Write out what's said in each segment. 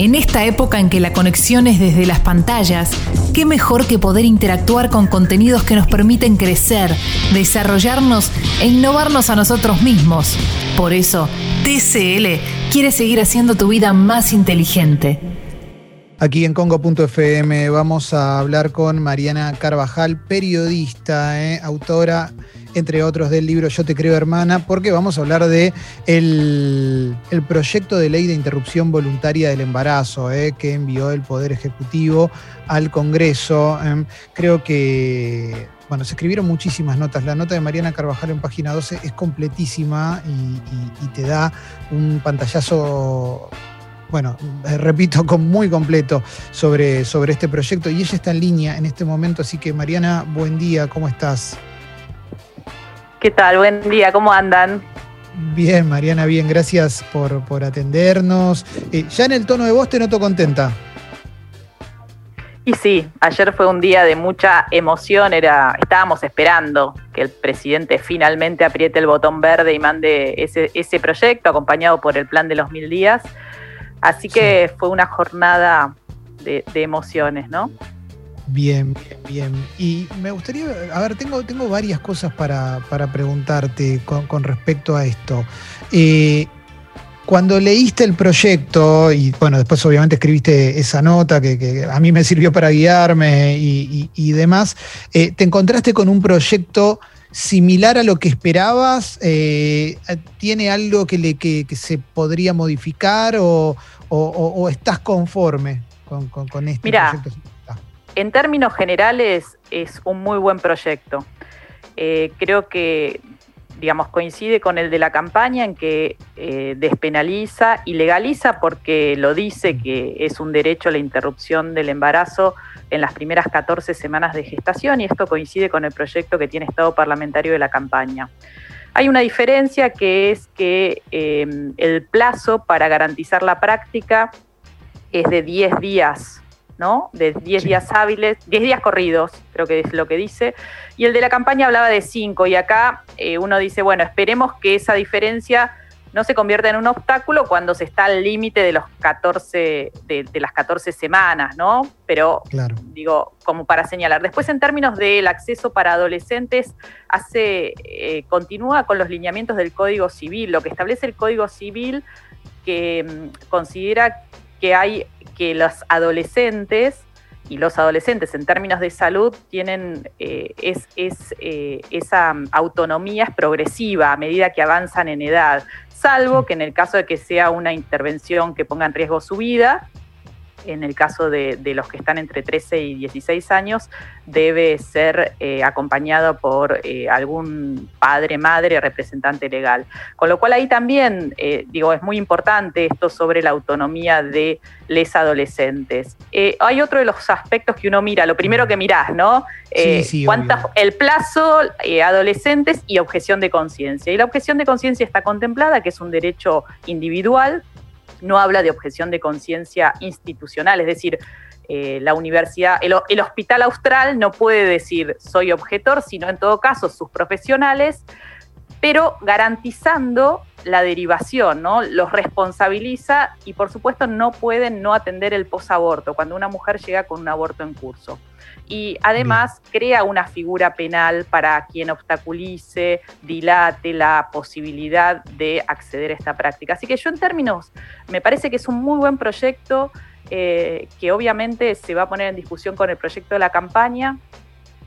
En esta época en que la conexión es desde las pantallas, qué mejor que poder interactuar con contenidos que nos permiten crecer, desarrollarnos e innovarnos a nosotros mismos. Por eso, TCL quiere seguir haciendo tu vida más inteligente. Aquí en Congo.fm vamos a hablar con Mariana Carvajal, periodista, eh, autora entre otros del libro Yo te creo hermana, porque vamos a hablar de el, proyecto de ley de interrupción voluntaria del embarazo eh, que envió el Poder Ejecutivo al Congreso. Em, creo que bueno, se escribieron muchísimas notas. La nota de Mariana Carvajal en página 12 es completísima y, te da un pantallazo, bueno, eh, repito, muy completo sobre, sobre este proyecto. Y ella está en línea en este momento, así que Mariana, buen día, ¿cómo estás? ¿Qué tal? Buen día, ¿cómo andan? Bien, Mariana, bien, gracias por, atendernos. Eh, ya en el tono de voz te noto contenta. Y sí, ayer fue un día de mucha emoción, era, estábamos esperando que el presidente finalmente apriete el botón verde y mande ese, ese proyecto acompañado por el plan de los mil días. Así que fue una jornada de, de emociones, ¿no? Bien, bien, bien. Y me gustaría, a ver, tengo, tengo varias cosas para, preguntarte con, respecto a esto. Eh, cuando leíste el proyecto, y bueno, después obviamente escribiste esa nota que, a mí me sirvió para guiarme y, demás, eh, ¿te encontraste con un proyecto similar a lo que esperabas? Eh, ¿Tiene algo que, le, que, se podría modificar o, estás conforme con, con, este proyecto? En términos generales es un muy buen proyecto. Eh, creo que, digamos, coincide con el de la campaña en que eh, despenaliza y legaliza porque lo dice que es un derecho a la interrupción del embarazo en las primeras 14 semanas de gestación y esto coincide con el proyecto que tiene Estado parlamentario de la campaña. Hay una diferencia que es que eh, el plazo para garantizar la práctica es de 10 días ¿no? De 10 días hábiles, 10 días corridos, creo que es lo que dice. Y el de la campaña hablaba de 5 y acá eh, uno dice, bueno, esperemos que esa diferencia no se convierta en un obstáculo cuando se está al límite de los 14, de, las 14 semanas, ¿no? Pero digo, como para señalar. Después, en términos del acceso para adolescentes, hace, eh, continúa con los lineamientos del Código Civil, lo que establece el Código Civil que mm, considera que hay que los adolescentes y los adolescentes en términos de salud tienen eh, es, eh, esa autonomía es progresiva a medida que avanzan en edad, salvo que en el caso de que sea una intervención que ponga en riesgo su vida, en el caso de, los que están entre 13 y 16 años, debe ser eh, acompañado por eh, algún padre, madre, representante legal. Con lo cual ahí también, eh, digo, es muy importante esto sobre la autonomía de les adolescentes. hay otro de los aspectos que uno mira, lo primero que mirás, ¿no? Sí, sí, el plazo, adolescentes y objeción de conciencia. Y la objeción de conciencia está contemplada, que es un derecho individual no habla de objeción de conciencia institucional, es decir, eh, la universidad, el, hospital austral no puede decir soy objetor, sino en todo caso sus profesionales, pero garantizando la derivación, ¿no? Los responsabiliza y por supuesto no pueden no atender el posaborto cuando una mujer llega con un aborto en curso y además crea una figura penal para quien obstaculice, dilate la posibilidad de acceder a esta práctica. Así que yo en términos, me parece que es un muy buen proyecto eh, que obviamente se va a poner en discusión con el proyecto de la campaña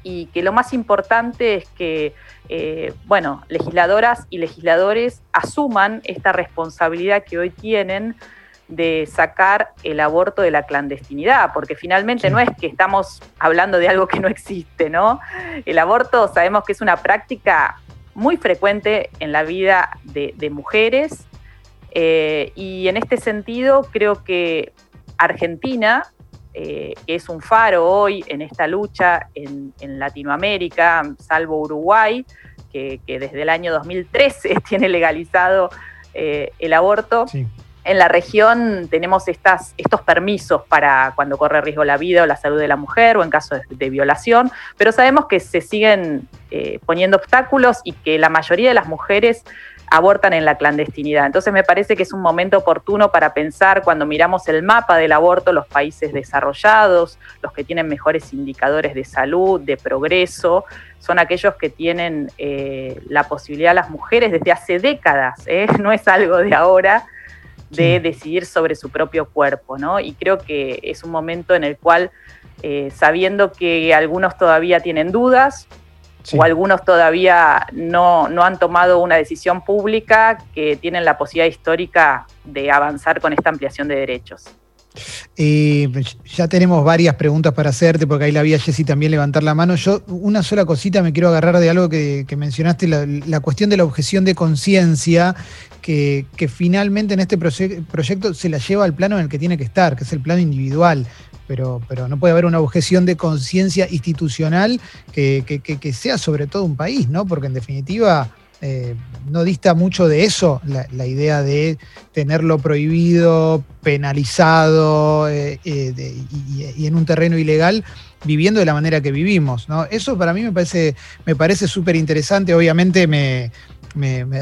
y que lo más importante es que, eh, bueno, legisladoras y legisladores asuman esta responsabilidad que hoy tienen de sacar el aborto de la clandestinidad, porque finalmente no es que estamos hablando de algo que no existe, ¿no? El aborto sabemos que es una práctica muy frecuente en la vida de, mujeres eh, y en este sentido creo que Argentina, eh, que es un faro hoy en esta lucha en, Latinoamérica, salvo Uruguay, que, desde el año 2013 tiene legalizado eh, el aborto, en la región tenemos estos permisos para cuando corre riesgo la vida o la salud de la mujer o en caso de, violación, pero sabemos que se siguen eh, poniendo obstáculos y que la mayoría de las mujeres abortan en la clandestinidad. Entonces me parece que es un momento oportuno para pensar cuando miramos el mapa del aborto, los países desarrollados, los que tienen mejores indicadores de salud, de progreso, son aquellos que tienen eh, la posibilidad las mujeres desde hace décadas, ¿eh? no es algo de ahora, de decidir sobre su propio cuerpo, ¿no? Y creo que es un momento en el cual, eh, sabiendo que algunos todavía tienen dudas, o algunos todavía no, no, han tomado una decisión pública que tienen la posibilidad histórica de avanzar con esta ampliación de derechos. Eh, ya tenemos varias preguntas para hacerte, porque ahí la vi a Jessy también levantar la mano. Yo, una sola cosita, me quiero agarrar de algo que, mencionaste, la, cuestión de la objeción de conciencia, que, finalmente en este proyecto se la lleva al plano en el que tiene que estar, que es el plano individual. Pero, pero no puede haber una objeción de conciencia institucional que, que sea sobre todo un país, ¿no? Porque en definitiva eh, no dista mucho de eso la, idea de tenerlo prohibido, penalizado eh, eh, y, en un terreno ilegal, viviendo de la manera que vivimos. ¿no? Eso para mí me parece me parece súper interesante. Obviamente me,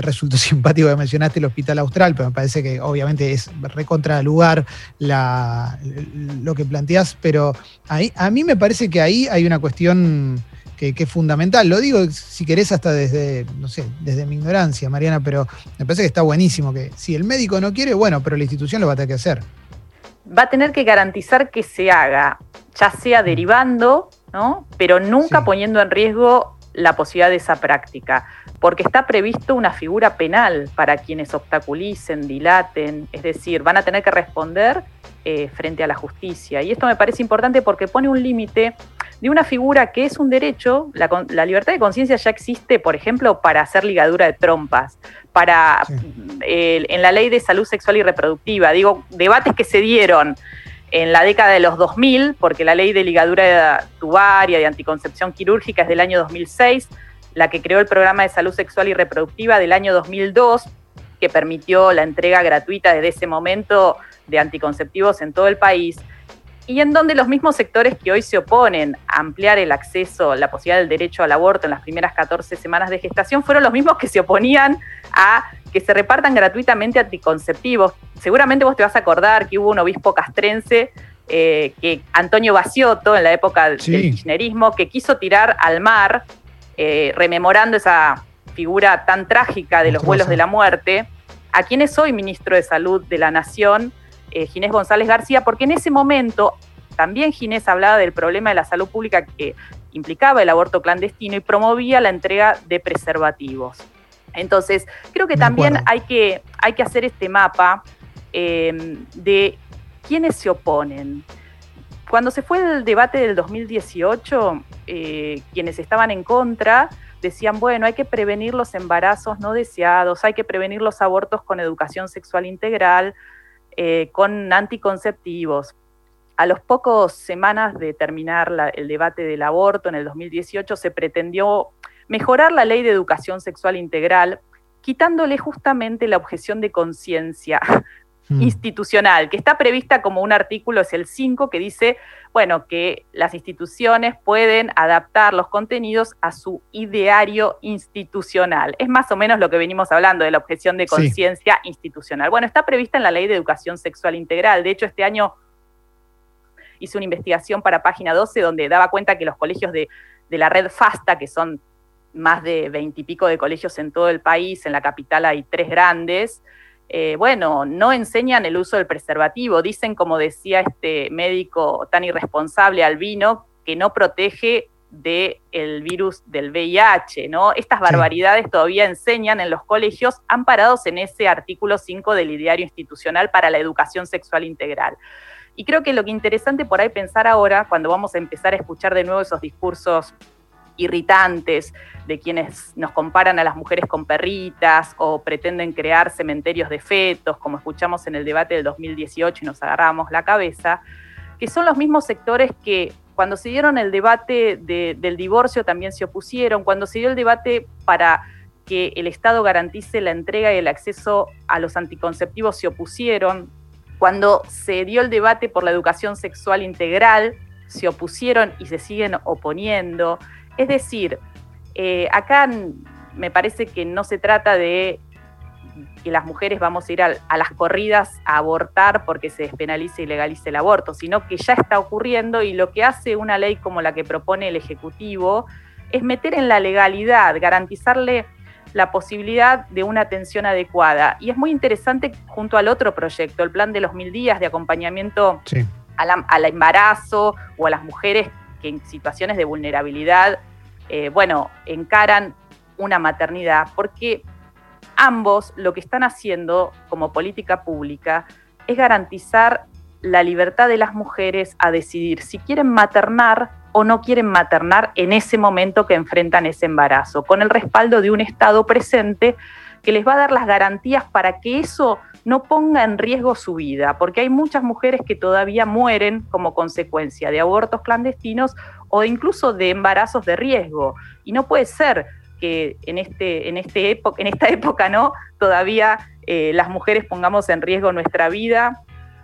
resultó simpático que mencionaste el Hospital Austral, pero me parece que obviamente es recontra lugar lo que planteás, pero ahí, a mí me parece que ahí hay una cuestión que, es fundamental. Lo digo, si querés, hasta desde, no sé, desde mi ignorancia, Mariana, pero me parece que está buenísimo que si el médico no quiere, bueno, pero la institución lo va a tener que hacer. Va a tener que garantizar que se haga, ya sea derivando, ¿no? Pero nunca poniendo en riesgo la posibilidad de esa práctica, porque está previsto una figura penal para quienes obstaculicen, dilaten, es decir, van a tener que responder eh, frente a la justicia. Y esto me parece importante porque pone un límite de una figura que es un derecho, la, libertad de conciencia ya existe, por ejemplo, para hacer ligadura de trompas, para en la ley de salud sexual y reproductiva, digo, debates que se dieron en la década de los 2000, porque la ley de ligadura tubaria, de anticoncepción quirúrgica es del año 2006, la que creó el programa de salud sexual y reproductiva del año 2002, que permitió la entrega gratuita desde ese momento de anticonceptivos en todo el país, y en donde los mismos sectores que hoy se oponen a ampliar el acceso, la posibilidad del derecho al aborto en las primeras 14 semanas de gestación, fueron los mismos que se oponían a que se repartan gratuitamente anticonceptivos. Seguramente vos te vas a acordar que hubo un obispo castrense, eh, que Antonio Baciotto, en la época del kirchnerismo, que quiso tirar al mar, eh, rememorando esa figura tan trágica de los vuelos de la muerte, a quien es hoy ministro de Salud de la Nación, eh, Ginés González García, porque en ese momento también Ginés hablaba del problema de la salud pública que implicaba el aborto clandestino y promovía la entrega de preservativos. Entonces, creo que también hay que, hay que hacer este mapa em, de quiénes se oponen. Cuando se fue el debate del 2018, eh, quienes estaban en contra decían, bueno, hay que prevenir los embarazos no deseados, hay que prevenir los abortos con educación sexual integral, eh, con anticonceptivos. A los pocos semanas de terminar el debate del aborto en el 2018 se pretendió mejorar la ley de educación sexual integral, quitándole justamente la objeción de conciencia mm. institucional, que está prevista como un artículo, es el 5, que dice, bueno, que las instituciones pueden adaptar los contenidos a su ideario institucional. Es más o menos lo que venimos hablando de la objeción de conciencia institucional. Bueno, está prevista en la ley de educación sexual integral. De hecho, este año hice una investigación para página 12 donde daba cuenta que los colegios de, de la red FASTA, que son más de veintipico de colegios en todo el país, en la capital hay tres grandes, eh, bueno, no enseñan el uso del preservativo. Dicen, como decía este médico tan irresponsable albino, que no protege del virus del VIH, ¿no? Estas barbaridades todavía enseñan en los colegios amparados en ese artículo 5 del ideario institucional para la educación sexual integral. Y creo que lo que interesante por ahí pensar ahora, cuando vamos a empezar a escuchar de nuevo esos discursos irritantes de quienes nos comparan a las mujeres con perritas o pretenden crear cementerios de fetos, como escuchamos en el debate del 2018 y nos agarramos la cabeza, que son los mismos sectores que cuando se dieron el debate del divorcio también se opusieron, cuando se dio el debate para que el Estado garantice la entrega y el acceso a los anticonceptivos se opusieron, cuando se dio el debate por la educación sexual integral se opusieron y se siguen oponiendo. Es decir, eh, acá me parece que no se trata de que las mujeres vamos a ir a, las corridas a abortar porque se despenalice y legalice el aborto, sino que ya está ocurriendo y lo que hace una ley como la que propone el Ejecutivo es meter en la legalidad, garantizarle la posibilidad de una atención adecuada. Y es muy interesante junto al otro proyecto, el plan de los mil días de acompañamiento al, embarazo o a las mujeres que en situaciones de vulnerabilidad, eh, bueno, encaran una maternidad, porque ambos lo que están haciendo como política pública es garantizar la libertad de las mujeres a decidir si quieren maternar o no quieren maternar en ese momento que enfrentan ese embarazo, con el respaldo de un Estado presente que les va a dar las garantías para que eso no ponga en riesgo su vida, porque hay muchas mujeres que todavía mueren como consecuencia de abortos clandestinos o incluso de embarazos de riesgo. Y no puede ser que en, este, en, este en esta época ¿no? todavía eh, las mujeres pongamos en riesgo nuestra vida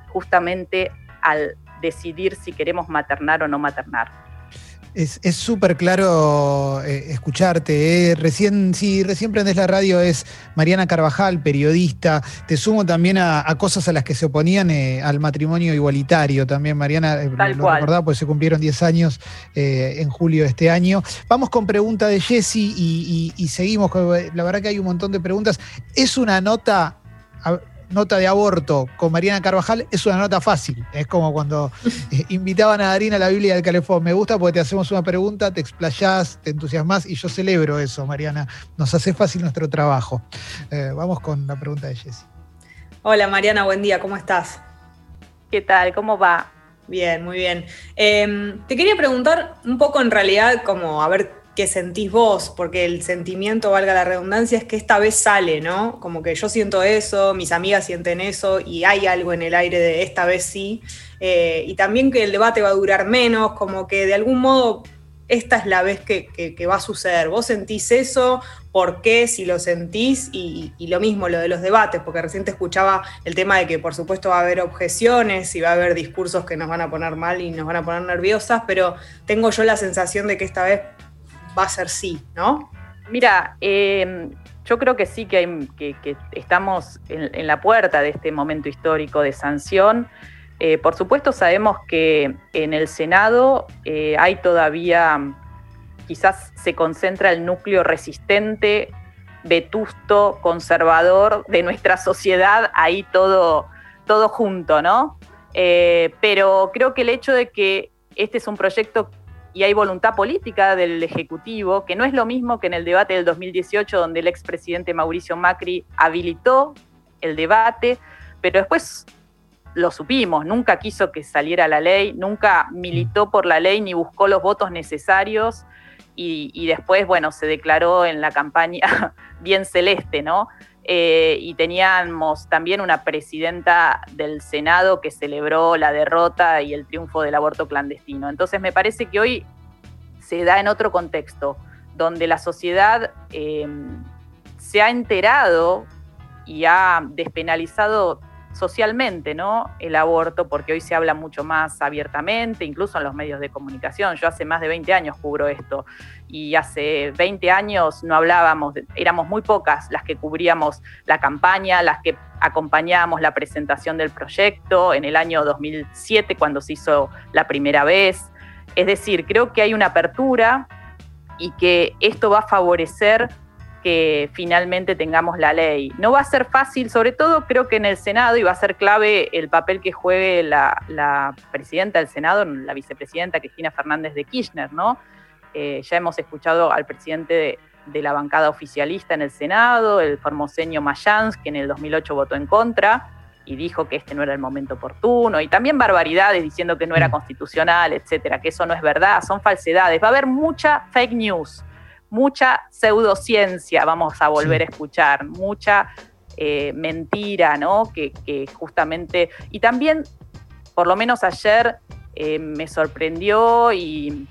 justamente al decidir si queremos maternar o no maternar. Es súper claro eh, escucharte. Eh. Recién, sí, recién prendes la radio, es Mariana Carvajal, periodista. Te sumo también a, cosas a las que se oponían eh, al matrimonio igualitario también, Mariana. lo recordaba, pues se cumplieron 10 años en julio de este año. Vamos con pregunta de Jessy y, y seguimos. La verdad que hay un montón de preguntas. Es una nota nota de aborto con Mariana Carvajal es una nota fácil. Es como cuando eh, invitaban a Darina a la Biblia del Calefón. Me gusta porque te hacemos una pregunta, te explayás, te entusiasmas y yo celebro eso, Mariana. Nos hace fácil nuestro trabajo. Eh, vamos con la pregunta de Jessy. Hola Mariana, buen día, ¿cómo estás? ¿Qué tal? ¿Cómo va? Bien, muy bien. Em, te quería preguntar un poco en realidad, como a ver que sentís vos, porque el sentimiento, valga la redundancia, es que esta vez sale, ¿no? Como que yo siento eso, mis amigas sienten eso y hay algo en el aire de esta vez sí. Eh, y también que el debate va a durar menos, como que de algún modo esta es la vez que, va a suceder. ¿Vos sentís eso? ¿Por qué? Si lo sentís y, y, lo mismo, lo de los debates, porque recién te escuchaba el tema de que por supuesto va a haber objeciones y va a haber discursos que nos van a poner mal y nos van a poner nerviosas, pero tengo yo la sensación de que esta vez va a ser sí, ¿no? Mira, em, yo creo que sí que, estamos en, la puerta de este momento histórico de sanción. Eh, por supuesto sabemos que en el Senado eh, hay todavía, quizás se concentra el núcleo resistente, vetusto, conservador de nuestra sociedad, ahí todo, todo junto, ¿no? Eh, pero creo que el hecho de que este es un proyecto y hay voluntad política del Ejecutivo, que no es lo mismo que en el debate del 2018, donde el expresidente Mauricio Macri habilitó el debate, pero después lo supimos, nunca quiso que saliera la ley, nunca militó por la ley ni buscó los votos necesarios y, después, bueno, se declaró en la campaña bien celeste, ¿no? Eh, y teníamos también una presidenta del Senado que celebró la derrota y el triunfo del aborto clandestino. Entonces me parece que hoy se da en otro contexto, donde la sociedad eh, se ha enterado y ha despenalizado socialmente, ¿no? El aborto, porque hoy se habla mucho más abiertamente, incluso en los medios de comunicación. Yo hace más de 20 años cubro esto y hace 20 años no hablábamos, éramos muy pocas las que cubríamos la campaña, las que acompañábamos la presentación del proyecto en el año 2007 cuando se hizo la primera vez. Es decir, creo que hay una apertura y que esto va a favorecer que finalmente tengamos la ley. No va a ser fácil, sobre todo creo que en el Senado, y va a ser clave el papel que juegue la, presidenta del Senado, la vicepresidenta Cristina Fernández de Kirchner, ¿no? Eh, ya hemos escuchado al presidente de, la bancada oficialista en el Senado, el formoseño Mayans, que en el 2008 votó en contra y dijo que este no era el momento oportuno, y también barbaridades diciendo que no era mm. constitucional, etcétera, que eso no es verdad, son falsedades. Va a haber mucha fake news mucha pseudociencia vamos a volver a escuchar, mucha eh, mentira, ¿no? Que, justamente, y también, por lo menos ayer, eh, me sorprendió y,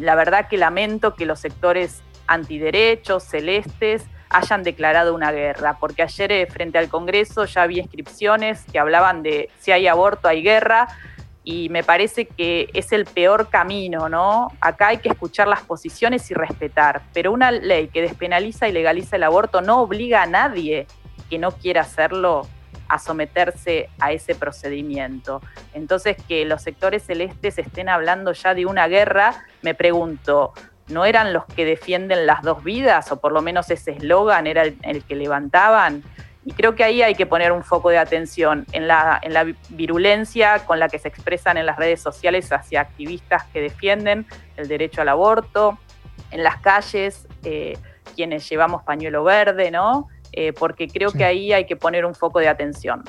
la verdad que lamento que los sectores antiderechos, celestes, hayan declarado una guerra, porque ayer eh, frente al Congreso ya había inscripciones que hablaban de si hay aborto hay guerra, y me parece que es el peor camino, ¿no? Acá hay que escuchar las posiciones y respetar, pero una ley que despenaliza y legaliza el aborto no obliga a nadie que no quiera hacerlo a someterse a ese procedimiento. Entonces, que los sectores celestes estén hablando ya de una guerra, me pregunto, ¿no eran los que defienden las dos vidas? O por lo menos ese eslogan era el, que levantaban. Y creo que ahí hay que poner un foco de atención en la, en la virulencia con la que se expresan en las redes sociales hacia activistas que defienden el derecho al aborto, en las calles, eh, quienes llevamos pañuelo verde, ¿no? Eh, porque creo que ahí hay que poner un foco de atención.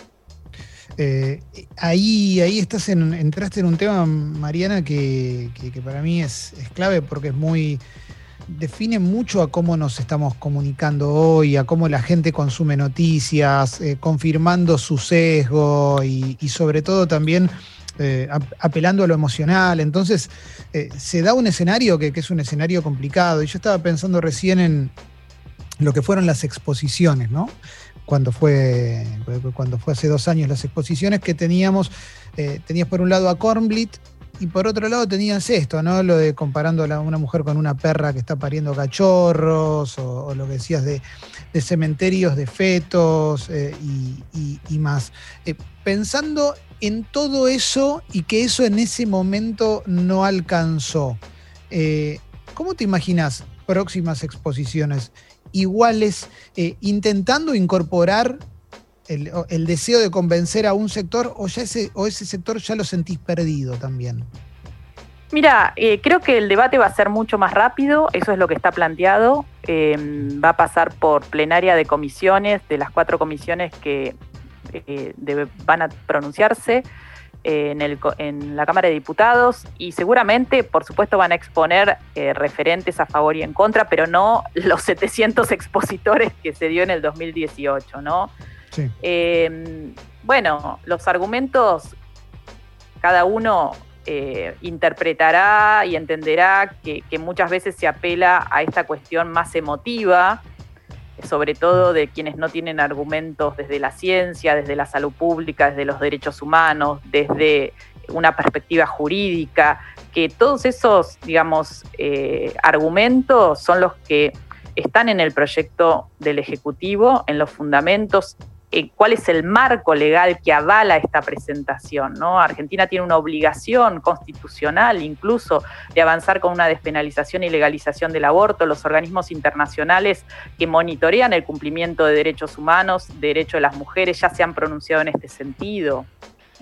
Eh, ahí, ahí estás en, entraste en un tema, Mariana, que, para mí es, clave porque es muy. Define mucho a cómo nos estamos comunicando hoy, a cómo la gente consume noticias, eh, confirmando su sesgo y, sobre todo también apelando a lo emocional. Entonces, se da un escenario que, que, es un escenario complicado. Y yo estaba pensando recién en, lo que fueron las exposiciones, ¿no? Cuando fue, cuando fue hace dos años las exposiciones que teníamos, eh, tenías por un lado a Kornblit y por otro lado tenías esto, ¿no? Lo de comparando a una mujer con una perra que está pariendo cachorros, o, lo que decías de, cementerios de fetos eh, y, más. Eh, pensando en todo eso y que eso en ese momento no alcanzó, ¿cómo te imaginas próximas exposiciones? iguales, eh, intentando incorporar el, deseo de convencer a un sector o, ya ese, o ese sector ya lo sentís perdido también? Mira, eh, creo que el debate va a ser mucho más rápido, eso es lo que está planteado. Em, va a pasar por plenaria de comisiones, de las cuatro comisiones que eh, van a pronunciarse en, la Cámara de Diputados y seguramente, por supuesto, van a exponer eh, referentes a favor y en contra, pero no los 700 expositores que se dio en el 2018, ¿no? Em, bueno, los argumentos cada uno eh, interpretará y entenderá que, muchas veces se apela a esta cuestión más emotiva sobre todo de quienes no tienen argumentos desde la ciencia, desde la salud pública, desde los derechos humanos, desde una perspectiva jurídica, que todos esos, digamos, eh, argumentos son los que están en el proyecto del Ejecutivo, en los fundamentos eh, cuál es el marco legal que avala esta presentación. ¿no? Argentina tiene una obligación constitucional incluso de avanzar con una despenalización y legalización del aborto. Los organismos internacionales que monitorean el cumplimiento de derechos humanos, derechos de las mujeres, ya se han pronunciado en este sentido.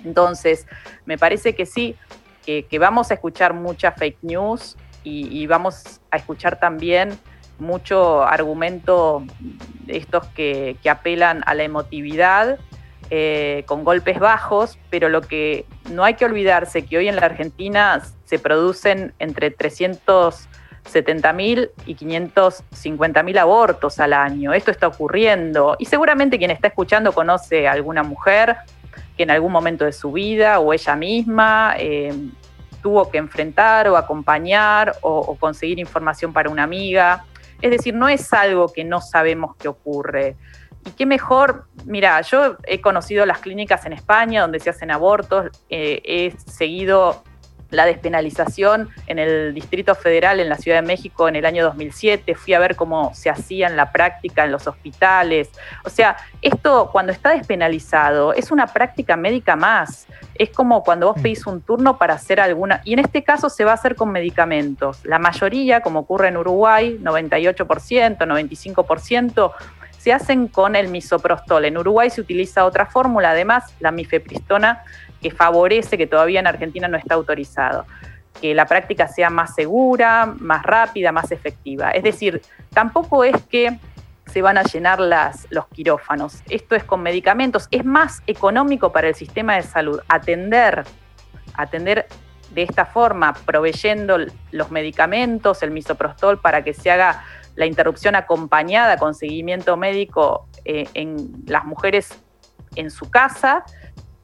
Entonces, me parece que sí, que, vamos a escuchar mucha fake news y vamos a escuchar también mucho argumento estos que, apelan a la emotividad eh, con golpes bajos, pero lo que no hay que olvidarse que hoy en la Argentina se producen entre 370.000 y 550.000 abortos al año. Esto está ocurriendo y seguramente quien está escuchando conoce a alguna mujer que en algún momento de su vida o ella misma eh, tuvo que enfrentar o acompañar o conseguir información para una amiga es decir, no es algo que no sabemos que ocurre. Y qué mejor, mira, yo he conocido las clínicas en España donde se hacen abortos, eh, he seguido la despenalización en el Distrito Federal en la Ciudad de México en el año 2007, fui a ver cómo se hacía en la práctica en los hospitales. O sea, esto cuando está despenalizado es una práctica médica más. Es como cuando vos pedís un turno para hacer alguna, y en este caso se va a hacer con medicamentos. La mayoría, como ocurre en Uruguay, 98%, 95%, se hacen con el misoprostol. En Uruguay se utiliza otra fórmula, además, la mifepristona, que favorece, que todavía en Argentina no está autorizado, que la práctica sea más segura, más rápida, más efectiva. Es decir, tampoco es que se van a llenar las, los quirófanos. Esto es con medicamentos. Es más económico para el sistema de salud atender, atender de esta forma, proveyendo los medicamentos, el misoprostol, para que se haga la interrupción acompañada con seguimiento médico eh, en las mujeres en su casa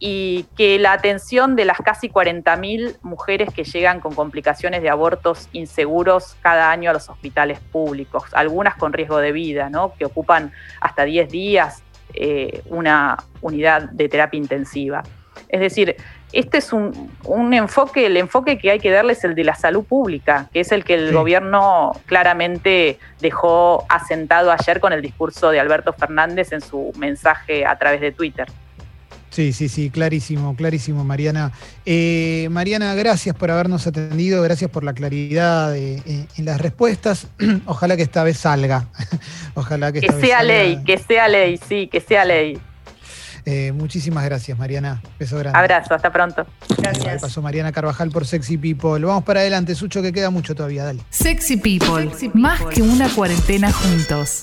y que la atención de las casi 40.000 mujeres que llegan con complicaciones de abortos inseguros cada año a los hospitales públicos, algunas con riesgo de vida, ¿no? que ocupan hasta 10 días eh, una unidad de terapia intensiva. Es decir, este es un, enfoque, el enfoque que hay que darle es el de la salud pública, que es el que el gobierno claramente dejó asentado ayer con el discurso de Alberto Fernández en su mensaje a través de Twitter. Sí, sí, sí, clarísimo, clarísimo, Mariana. Eh, Mariana, gracias por habernos atendido, gracias por la claridad en las respuestas. Ojalá que esta vez salga. Ojalá que, que sea ley, que sea ley, sí, que sea ley. Eh, muchísimas gracias, Mariana. Beso grande. Abrazo, hasta pronto. Gracias. Pasó Mariana Carvajal por Sexy People. Vamos para adelante, Sucho, que queda mucho todavía. Dale. Sexy People, más que una cuarentena juntos.